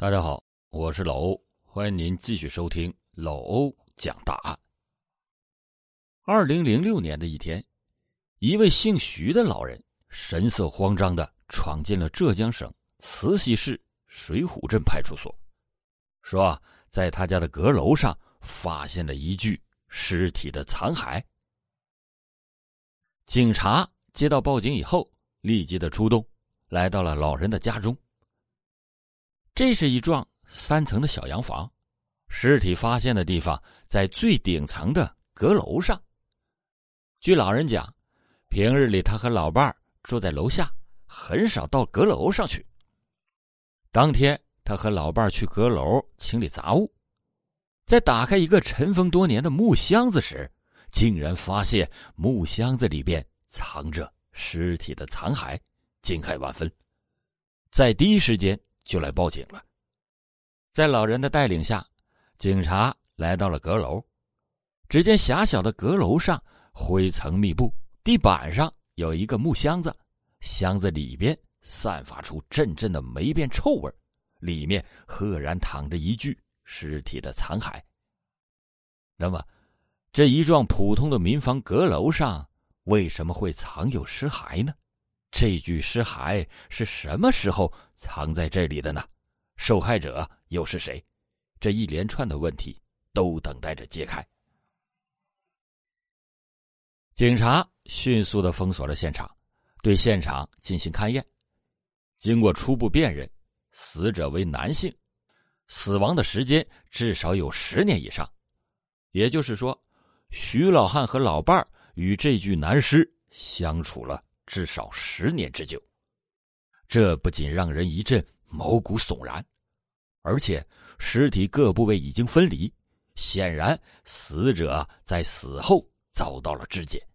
大家好，我是老欧，欢迎您继续收听老欧讲大案。二零零六年的一天，一位姓徐的老人神色慌张的闯进了浙江省慈溪市水浒镇派出所，说在他家的阁楼上发现了一具尸体的残骸。警察接到报警以后，立即的出动，来到了老人的家中。这是一幢三层的小洋房，尸体发现的地方在最顶层的阁楼上。据老人讲，平日里他和老伴儿住在楼下，很少到阁楼上去。当天，他和老伴儿去阁楼清理杂物，在打开一个尘封多年的木箱子时，竟然发现木箱子里边藏着尸体的残骸，惊骇万分，在第一时间。就来报警了。在老人的带领下，警察来到了阁楼。只见狭小的阁楼上灰层密布，地板上有一个木箱子，箱子里边散发出阵阵的霉变臭味，里面赫然躺着一具尸体的残骸。那么，这一幢普通的民房阁楼上为什么会藏有尸骸呢？这具尸骸是什么时候藏在这里的呢？受害者又是谁？这一连串的问题都等待着揭开。警察迅速的封锁了现场，对现场进行勘验。经过初步辨认，死者为男性，死亡的时间至少有十年以上。也就是说，徐老汉和老伴儿与这具男尸相处了。至少十年之久，这不仅让人一阵毛骨悚然，而且尸体各部位已经分离，显然死者在死后遭到了肢解。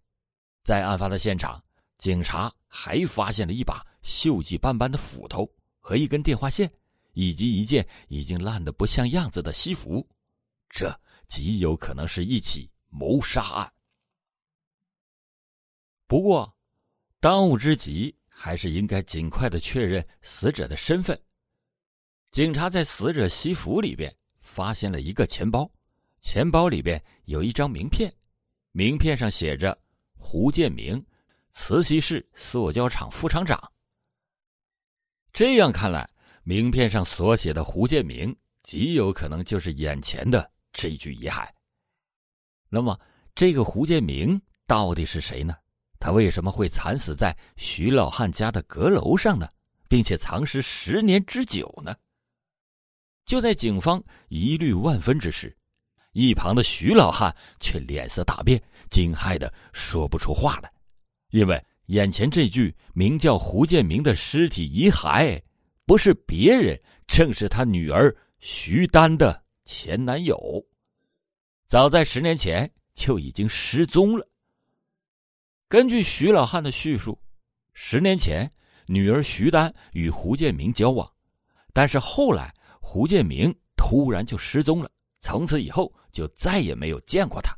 在案发的现场，警察还发现了一把锈迹斑斑的斧头和一根电话线，以及一件已经烂得不像样子的西服，这极有可能是一起谋杀案。不过。当务之急还是应该尽快的确认死者的身份。警察在死者西服里边发现了一个钱包，钱包里边有一张名片，名片上写着“胡建明，慈溪市塑胶厂副厂长”。这样看来，名片上所写的胡建明极有可能就是眼前的这具遗骸。那么，这个胡建明到底是谁呢？他为什么会惨死在徐老汉家的阁楼上呢？并且藏尸十年之久呢？就在警方疑虑万分之时，一旁的徐老汉却脸色大变，惊骇的说不出话来，因为眼前这具名叫胡建明的尸体遗骸，不是别人，正是他女儿徐丹的前男友，早在十年前就已经失踪了。根据徐老汉的叙述，十年前，女儿徐丹与胡建明交往，但是后来胡建明突然就失踪了，从此以后就再也没有见过他。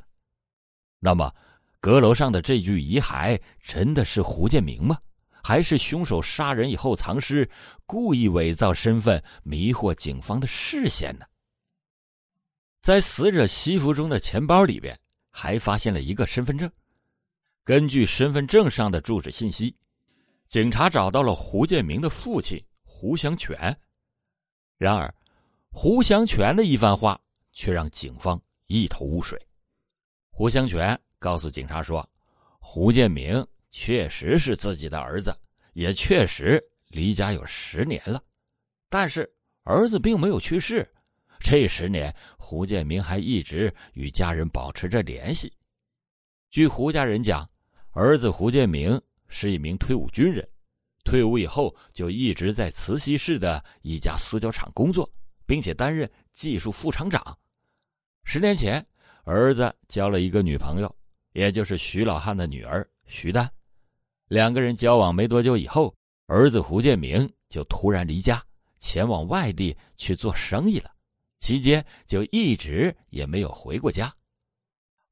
那么，阁楼上的这具遗骸真的是胡建明吗？还是凶手杀人以后藏尸，故意伪造身份，迷惑警方的视线呢？在死者西服中的钱包里边，还发现了一个身份证。根据身份证上的住址信息，警察找到了胡建明的父亲胡祥全。然而，胡祥全的一番话却让警方一头雾水。胡祥全告诉警察说：“胡建明确实是自己的儿子，也确实离家有十年了，但是儿子并没有去世。这十年，胡建明还一直与家人保持着联系。据胡家人讲。”儿子胡建明是一名退伍军人，退伍以后就一直在慈溪市的一家塑胶厂工作，并且担任技术副厂长。十年前，儿子交了一个女朋友，也就是徐老汉的女儿徐丹。两个人交往没多久以后，儿子胡建明就突然离家，前往外地去做生意了，期间就一直也没有回过家。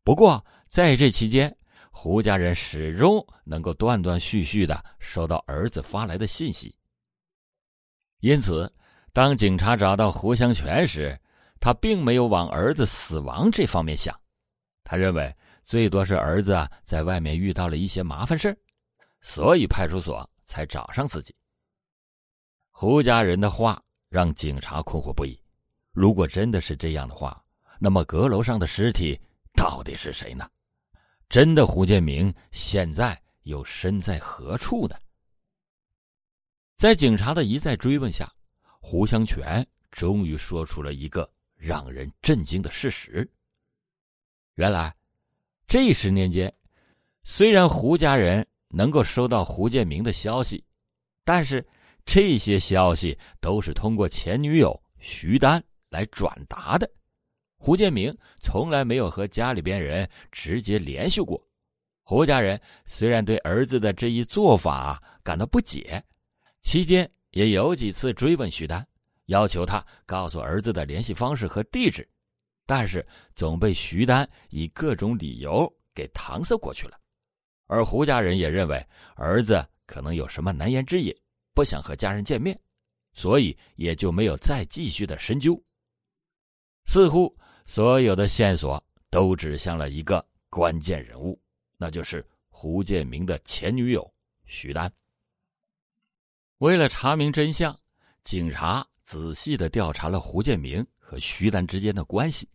不过在这期间，胡家人始终能够断断续续的收到儿子发来的信息，因此，当警察找到胡香全时，他并没有往儿子死亡这方面想，他认为最多是儿子在外面遇到了一些麻烦事所以派出所才找上自己。胡家人的话让警察困惑不已。如果真的是这样的话，那么阁楼上的尸体到底是谁呢？真的胡建明现在又身在何处呢？在警察的一再追问下，胡香全终于说出了一个让人震惊的事实：原来，这十年间，虽然胡家人能够收到胡建明的消息，但是这些消息都是通过前女友徐丹来转达的。胡建明从来没有和家里边人直接联系过。胡家人虽然对儿子的这一做法感到不解。期间也有几次追问徐丹，要求他告诉儿子的联系方式和地址，但是总被徐丹以各种理由给搪塞过去了。而胡家人也认为儿子可能有什么难言之隐，不想和家人见面，所以也就没有再继续的深究。似乎所有的线索都指向了一个关键人物，那就是胡建明的前女友徐丹。为了查明真相，警察仔细的调查了胡建明和徐丹之间的关系。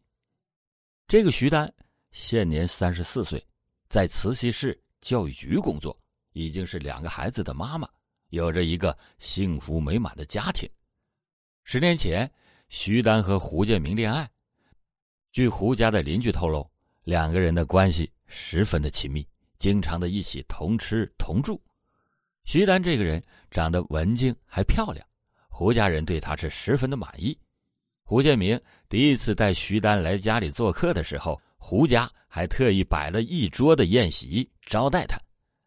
这个徐丹现年三十四岁，在慈溪市教育局工作，已经是两个孩子的妈妈，有着一个幸福美满的家庭。十年前，徐丹和胡建明恋爱。据胡家的邻居透露，两个人的关系十分的亲密，经常的一起同吃同住。徐丹这个人长得文静还漂亮，胡家人对她是十分的满意。胡建明第一次带徐丹来家里做客的时候，胡家还特意摆了一桌的宴席招待他，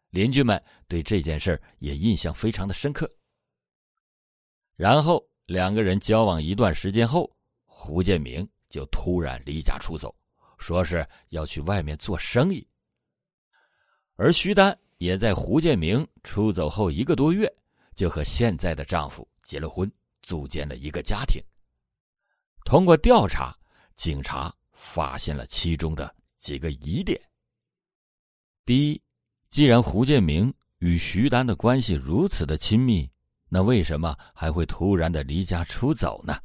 邻居们对这件事也印象非常的深刻。然后两个人交往一段时间后，胡建明就突然离家出走，说是要去外面做生意，而徐丹。也在胡建明出走后一个多月，就和现在的丈夫结了婚，组建了一个家庭。通过调查，警察发现了其中的几个疑点。第一，既然胡建明与徐丹的关系如此的亲密，那为什么还会突然的离家出走呢？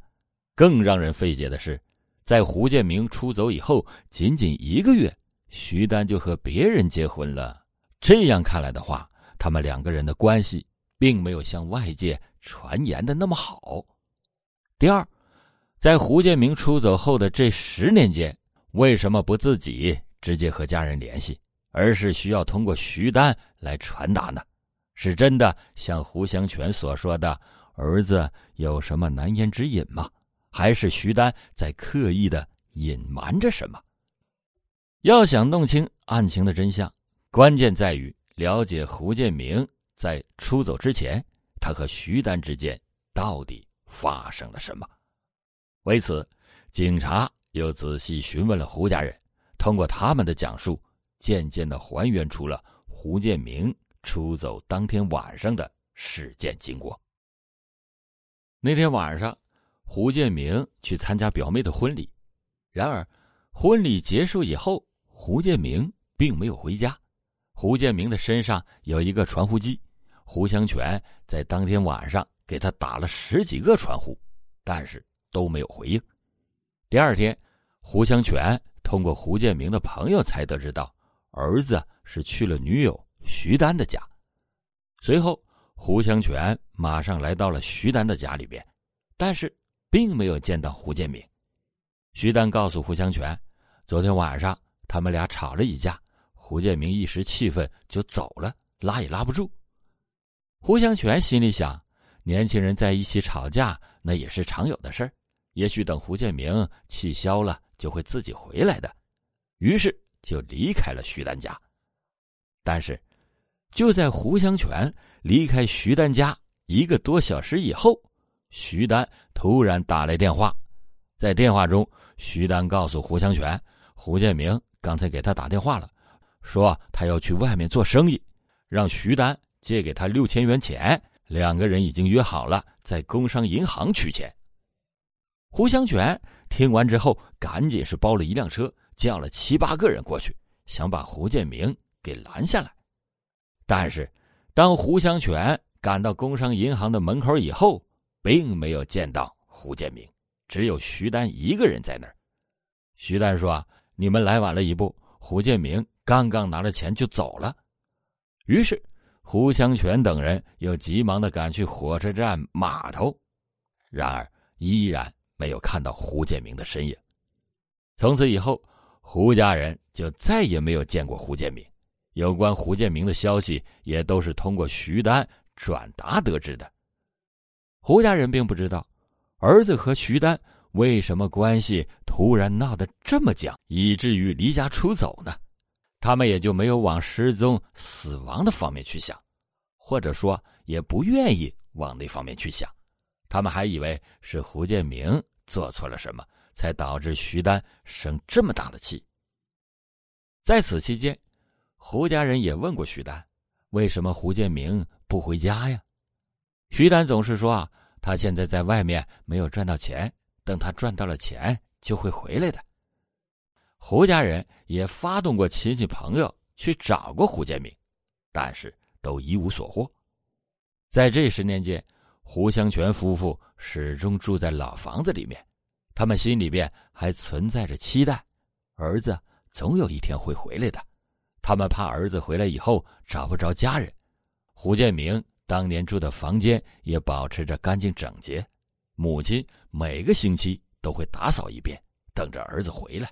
更让人费解的是，在胡建明出走以后，仅仅一个月，徐丹就和别人结婚了。这样看来的话，他们两个人的关系并没有像外界传言的那么好。第二，在胡建明出走后的这十年间，为什么不自己直接和家人联系，而是需要通过徐丹来传达呢？是真的像胡香全所说的，儿子有什么难言之隐吗？还是徐丹在刻意的隐瞒着什么？要想弄清案情的真相。关键在于了解胡建明在出走之前，他和徐丹之间到底发生了什么。为此，警察又仔细询问了胡家人，通过他们的讲述，渐渐的还原出了胡建明出走当天晚上的事件经过。那天晚上，胡建明去参加表妹的婚礼，然而婚礼结束以后，胡建明并没有回家。胡建明的身上有一个传呼机，胡香泉在当天晚上给他打了十几个传呼，但是都没有回应。第二天，胡香泉通过胡建明的朋友才得知到，儿子是去了女友徐丹的家。随后，胡香泉马上来到了徐丹的家里边，但是并没有见到胡建明。徐丹告诉胡香全，昨天晚上他们俩吵了一架。胡建明一时气愤就走了，拉也拉不住。胡香全心里想：年轻人在一起吵架，那也是常有的事儿。也许等胡建明气消了，就会自己回来的。于是就离开了徐丹家。但是，就在胡香全离开徐丹家一个多小时以后，徐丹突然打来电话。在电话中，徐丹告诉胡香全，胡建明刚才给他打电话了。说他要去外面做生意，让徐丹借给他六千元钱。两个人已经约好了在工商银行取钱，胡香全听完之后，赶紧是包了一辆车，叫了七八个人过去，想把胡建明给拦下来。但是，当胡香全赶到工商银行的门口以后，并没有见到胡建明，只有徐丹一个人在那儿。徐丹说：“啊你们来晚了一步，胡建明刚刚拿了钱就走了。”于是，胡香全等人又急忙的赶去火车站码头，然而依然。没有看到胡建明的身影。从此以后，胡家人就再也没有见过胡建明。有关胡建明的消息，也都是通过徐丹转达得知的。胡家人并不知道，儿子和徐丹为什么关系突然闹得这么僵，以至于离家出走呢？他们也就没有往失踪、死亡的方面去想，或者说也不愿意往那方面去想。他们还以为是胡建明做错了什么，才导致徐丹生这么大的气。在此期间，胡家人也问过徐丹，为什么胡建明不回家呀？徐丹总是说啊，他现在在外面没有赚到钱，等他赚到了钱就会回来的。胡家人也发动过亲戚朋友去找过胡建明，但是都一无所获。在这十年间。胡香泉夫妇始终住在老房子里面，他们心里边还存在着期待，儿子总有一天会回来的。他们怕儿子回来以后找不着家人。胡建明当年住的房间也保持着干净整洁，母亲每个星期都会打扫一遍，等着儿子回来。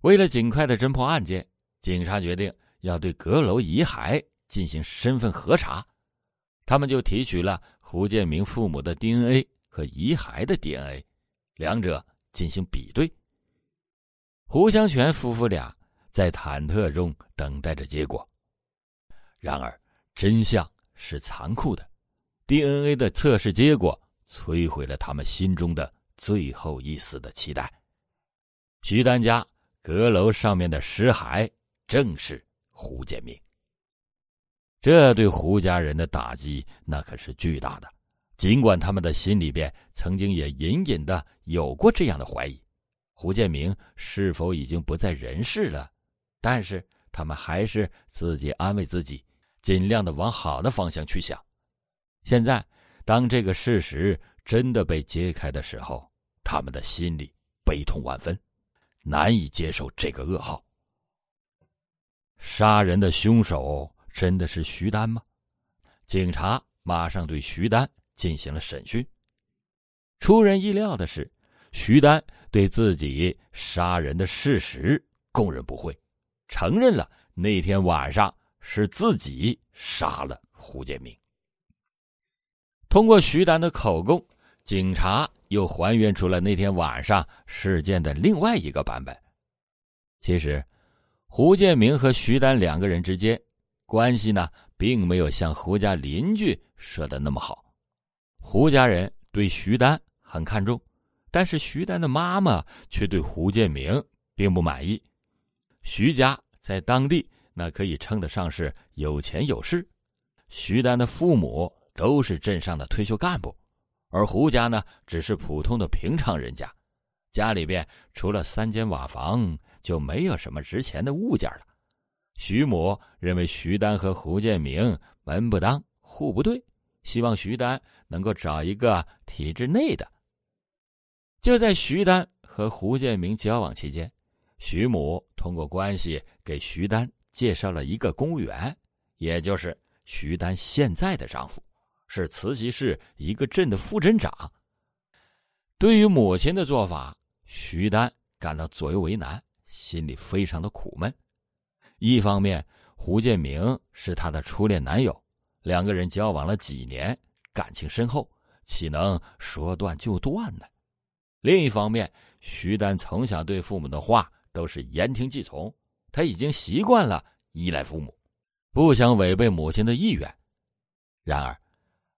为了尽快的侦破案件，警察决定要对阁楼遗骸进行身份核查。他们就提取了胡建明父母的 DNA 和遗骸的 DNA，两者进行比对。胡香泉夫妇俩在忐忑中等待着结果。然而，真相是残酷的，DNA 的测试结果摧毁了他们心中的最后一丝的期待。徐丹家阁楼上面的尸骸正是胡建明。这对胡家人的打击那可是巨大的，尽管他们的心里边曾经也隐隐的有过这样的怀疑：胡建明是否已经不在人世了？但是他们还是自己安慰自己，尽量的往好的方向去想。现在，当这个事实真的被揭开的时候，他们的心里悲痛万分，难以接受这个噩耗。杀人的凶手。真的是徐丹吗？警察马上对徐丹进行了审讯。出人意料的是，徐丹对自己杀人的事实供认不讳，承认了那天晚上是自己杀了胡建明。通过徐丹的口供，警察又还原出了那天晚上事件的另外一个版本。其实，胡建明和徐丹两个人之间。关系呢，并没有像胡家邻居说的那么好。胡家人对徐丹很看重，但是徐丹的妈妈却对胡建明并不满意。徐家在当地那可以称得上是有钱有势，徐丹的父母都是镇上的退休干部，而胡家呢只是普通的平常人家，家里边除了三间瓦房，就没有什么值钱的物件了。徐母认为徐丹和胡建明门不当户不对，希望徐丹能够找一个体制内的。就在徐丹和胡建明交往期间，徐母通过关系给徐丹介绍了一个公务员，也就是徐丹现在的丈夫，是慈溪市一个镇的副镇长。对于母亲的做法，徐丹感到左右为难，心里非常的苦闷。一方面，胡建明是他的初恋男友，两个人交往了几年，感情深厚，岂能说断就断呢？另一方面，徐丹从小对父母的话都是言听计从，他已经习惯了依赖父母，不想违背母亲的意愿。然而，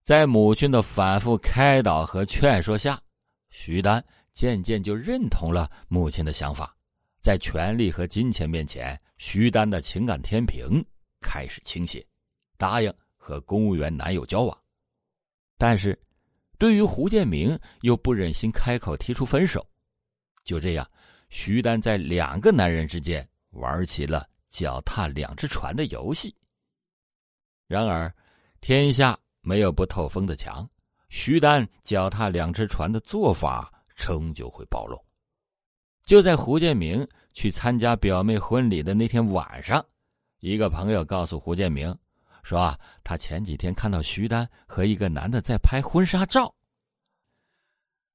在母亲的反复开导和劝说下，徐丹渐渐就认同了母亲的想法。在权力和金钱面前，徐丹的情感天平开始倾斜，答应和公务员男友交往。但是，对于胡建明又不忍心开口提出分手，就这样，徐丹在两个男人之间玩起了脚踏两只船的游戏。然而，天下没有不透风的墙，徐丹脚踏两只船的做法终究会暴露。就在胡建明去参加表妹婚礼的那天晚上，一个朋友告诉胡建明，说他前几天看到徐丹和一个男的在拍婚纱照，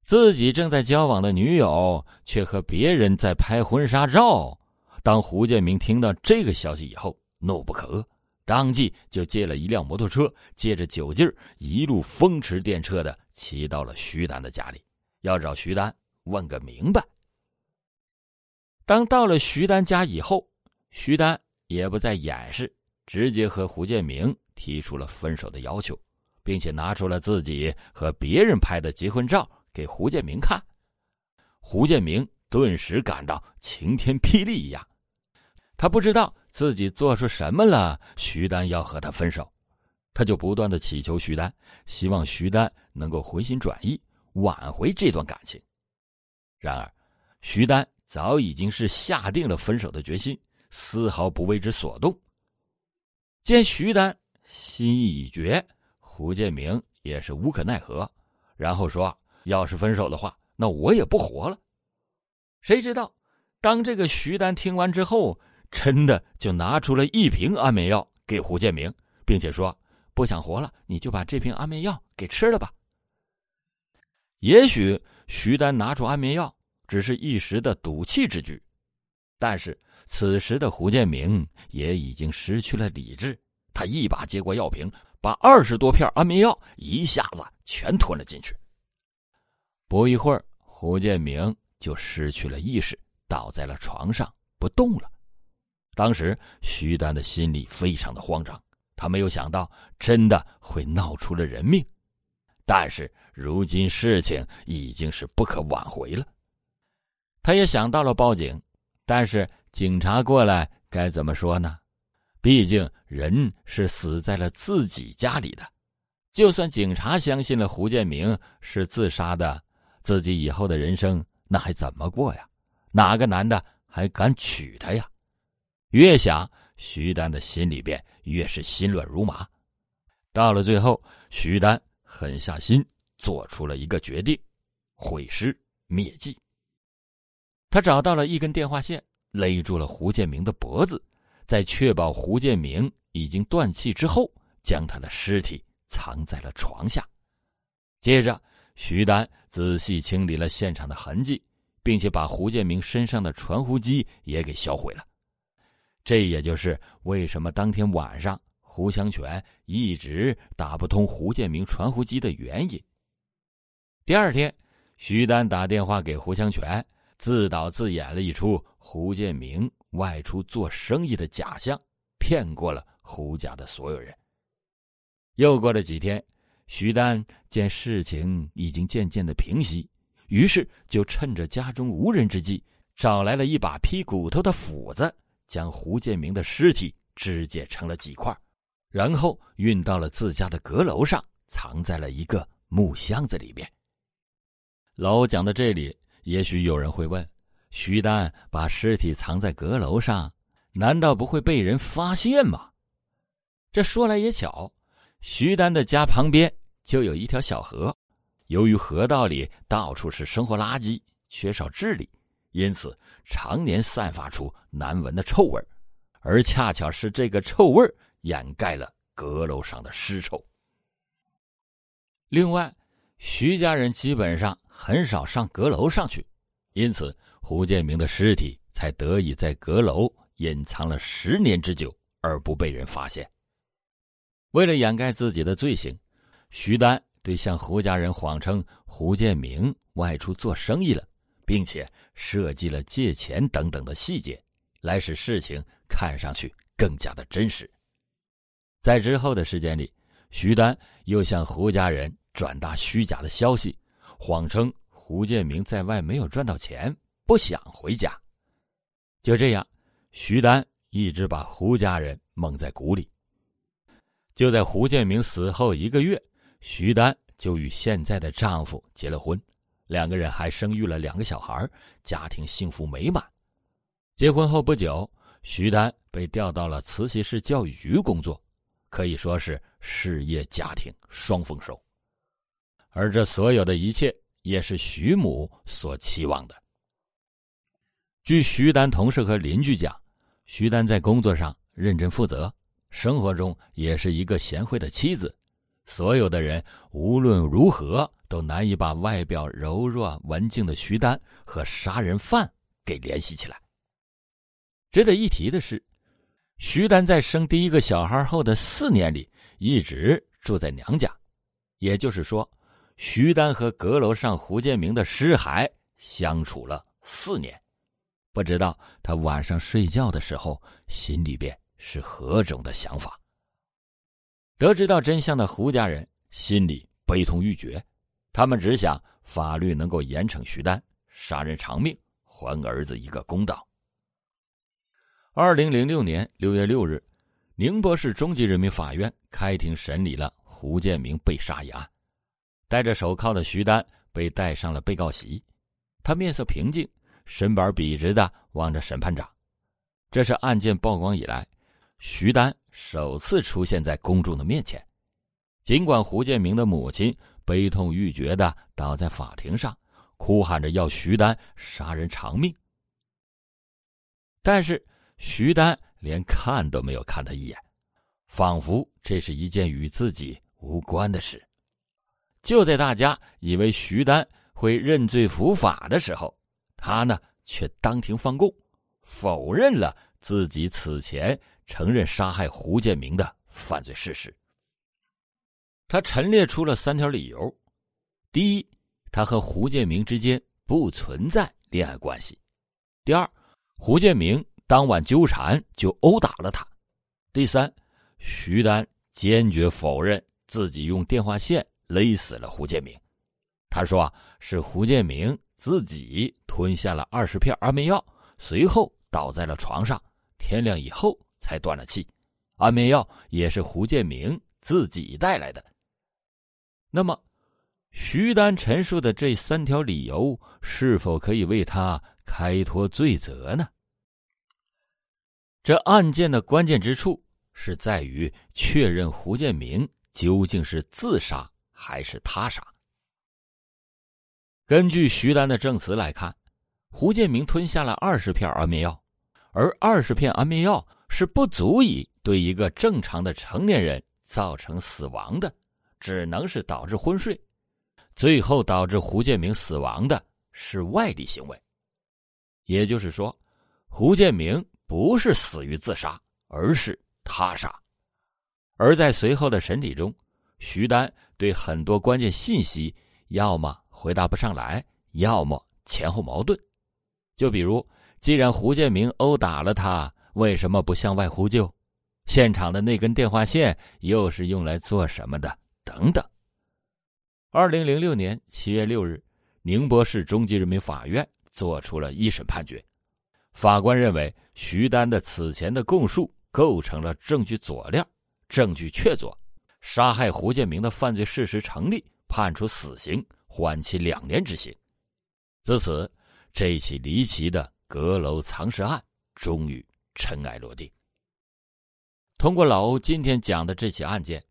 自己正在交往的女友却和别人在拍婚纱照。当胡建明听到这个消息以后，怒不可遏，当即就借了一辆摩托车，借着酒劲儿，一路风驰电掣的骑到了徐丹的家里，要找徐丹问个明白。当到了徐丹家以后，徐丹也不再掩饰，直接和胡建明提出了分手的要求，并且拿出了自己和别人拍的结婚照给胡建明看。胡建明顿时感到晴天霹雳一样，他不知道自己做出什么了，徐丹要和他分手，他就不断的祈求徐丹，希望徐丹能够回心转意，挽回这段感情。然而，徐丹。早已经是下定了分手的决心，丝毫不为之所动。见徐丹心意已决，胡建明也是无可奈何，然后说：“要是分手的话，那我也不活了。”谁知道，当这个徐丹听完之后，真的就拿出了一瓶安眠药给胡建明，并且说：“不想活了，你就把这瓶安眠药给吃了吧。”也许徐丹拿出安眠药。只是一时的赌气之举，但是此时的胡建明也已经失去了理智。他一把接过药瓶，把二十多片安眠药一下子全吞了进去。不一会儿，胡建明就失去了意识，倒在了床上不动了。当时徐丹的心里非常的慌张，他没有想到真的会闹出了人命。但是如今事情已经是不可挽回了。他也想到了报警，但是警察过来该怎么说呢？毕竟人是死在了自己家里的，就算警察相信了胡建明是自杀的，自己以后的人生那还怎么过呀？哪个男的还敢娶她呀？越想，徐丹的心里边越是心乱如麻。到了最后，徐丹狠下心，做出了一个决定：毁尸灭迹。他找到了一根电话线，勒住了胡建明的脖子，在确保胡建明已经断气之后，将他的尸体藏在了床下。接着，徐丹仔细清理了现场的痕迹，并且把胡建明身上的传呼机也给销毁了。这也就是为什么当天晚上胡香全一直打不通胡建明传呼机的原因。第二天，徐丹打电话给胡香全。自导自演了一出胡建明外出做生意的假象，骗过了胡家的所有人。又过了几天，徐丹见事情已经渐渐的平息，于是就趁着家中无人之际，找来了一把劈骨头的斧子，将胡建明的尸体肢解成了几块，然后运到了自家的阁楼上，藏在了一个木箱子里边。老讲到这里。也许有人会问：徐丹把尸体藏在阁楼上，难道不会被人发现吗？这说来也巧，徐丹的家旁边就有一条小河，由于河道里到处是生活垃圾，缺少治理，因此常年散发出难闻的臭味而恰巧是这个臭味掩盖了阁楼上的尸臭。另外，徐家人基本上。很少上阁楼上去，因此胡建明的尸体才得以在阁楼隐藏了十年之久而不被人发现。为了掩盖自己的罪行，徐丹对向胡家人谎称胡建明外出做生意了，并且设计了借钱等等的细节，来使事情看上去更加的真实。在之后的时间里，徐丹又向胡家人转达虚假的消息。谎称胡建明在外没有赚到钱，不想回家。就这样，徐丹一直把胡家人蒙在鼓里。就在胡建明死后一个月，徐丹就与现在的丈夫结了婚，两个人还生育了两个小孩，家庭幸福美满。结婚后不久，徐丹被调到了慈溪市教育局工作，可以说是事业家庭双丰收。而这所有的一切，也是徐母所期望的。据徐丹同事和邻居讲，徐丹在工作上认真负责，生活中也是一个贤惠的妻子。所有的人无论如何都难以把外表柔弱文静的徐丹和杀人犯给联系起来。值得一提的是，徐丹在生第一个小孩后的四年里一直住在娘家，也就是说，徐丹和阁楼上胡建明的尸骸相处了四年。不知道他晚上睡觉的时候心里边是何种的想法。得知到真相的胡家人心里悲痛欲绝，他们只想法律能够严惩徐丹，杀人偿命，还儿子一个公道。二零零六年六月六日，宁波市中级人民法院开庭审理了胡建明被杀一案。戴着手铐的徐丹被带上了被告席，他面色平静，身板笔直的望着审判长。这是案件曝光以来，徐丹。首次出现在公众的面前，尽管胡建明的母亲悲痛欲绝的倒在法庭上，哭喊着要徐丹杀人偿命，但是徐丹连看都没有看他一眼，仿佛这是一件与自己无关的事。就在大家以为徐丹会认罪伏法的时候，他呢却当庭放供，否认了自己此前。承认杀害胡建明的犯罪事实。他陈列出了三条理由：第一，他和胡建明之间不存在恋爱关系；第二，胡建明当晚纠缠就殴打了他；第三，徐丹坚决否认自己用电话线勒死了胡建明。他说：“啊，是胡建明自己吞下了二十片安眠药，随后倒在了床上，天亮以后。”才断了气，安眠药也是胡建明自己带来的。那么，徐丹陈述的这三条理由是否可以为他开脱罪责呢？这案件的关键之处是在于确认胡建明究竟是自杀还是他杀。根据徐丹的证词来看，胡建明吞下了二十片安眠药，而二十片安眠药。是不足以对一个正常的成年人造成死亡的，只能是导致昏睡。最后导致胡建明死亡的是外力行为，也就是说，胡建明不是死于自杀，而是他杀。而在随后的审理中，徐丹对很多关键信息要么回答不上来，要么前后矛盾。就比如，既然胡建明殴打了他。为什么不向外呼救？现场的那根电话线又是用来做什么的？等等。二零零六年七月六日，宁波市中级人民法院作出了一审判决。法官认为，徐丹的此前的供述构成了证据佐料，证据确凿，杀害胡建明的犯罪事实成立，判处死刑，缓期两年执行。自此，这起离奇的阁楼藏尸案终于。尘埃落定。通过老欧今天讲的这起案件，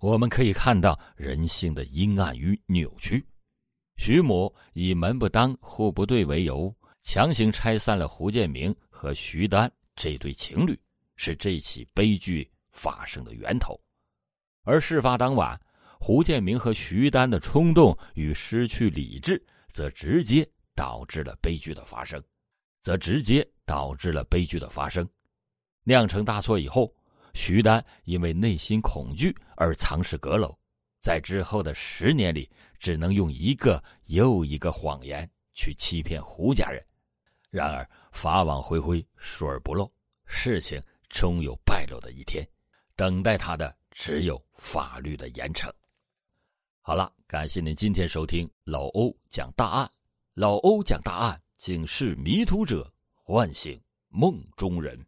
我们可以看到人性的阴暗与扭曲。徐母以门不当户不对为由，强行拆散了胡建明和徐丹这对情侣，是这起悲剧发生的源头。而事发当晚，胡建明和徐丹的冲动与失去理智，则直接导致了悲剧的发生。则直接导致了悲剧的发生，酿成大错以后，徐丹因为内心恐惧而藏尸阁楼，在之后的十年里，只能用一个又一个谎言去欺骗胡家人。然而法网恢恢，疏而不漏，事情终有败露的一天，等待他的只有法律的严惩。好了，感谢您今天收听老欧讲大案，老欧讲大案。警示迷途者，唤醒梦中人。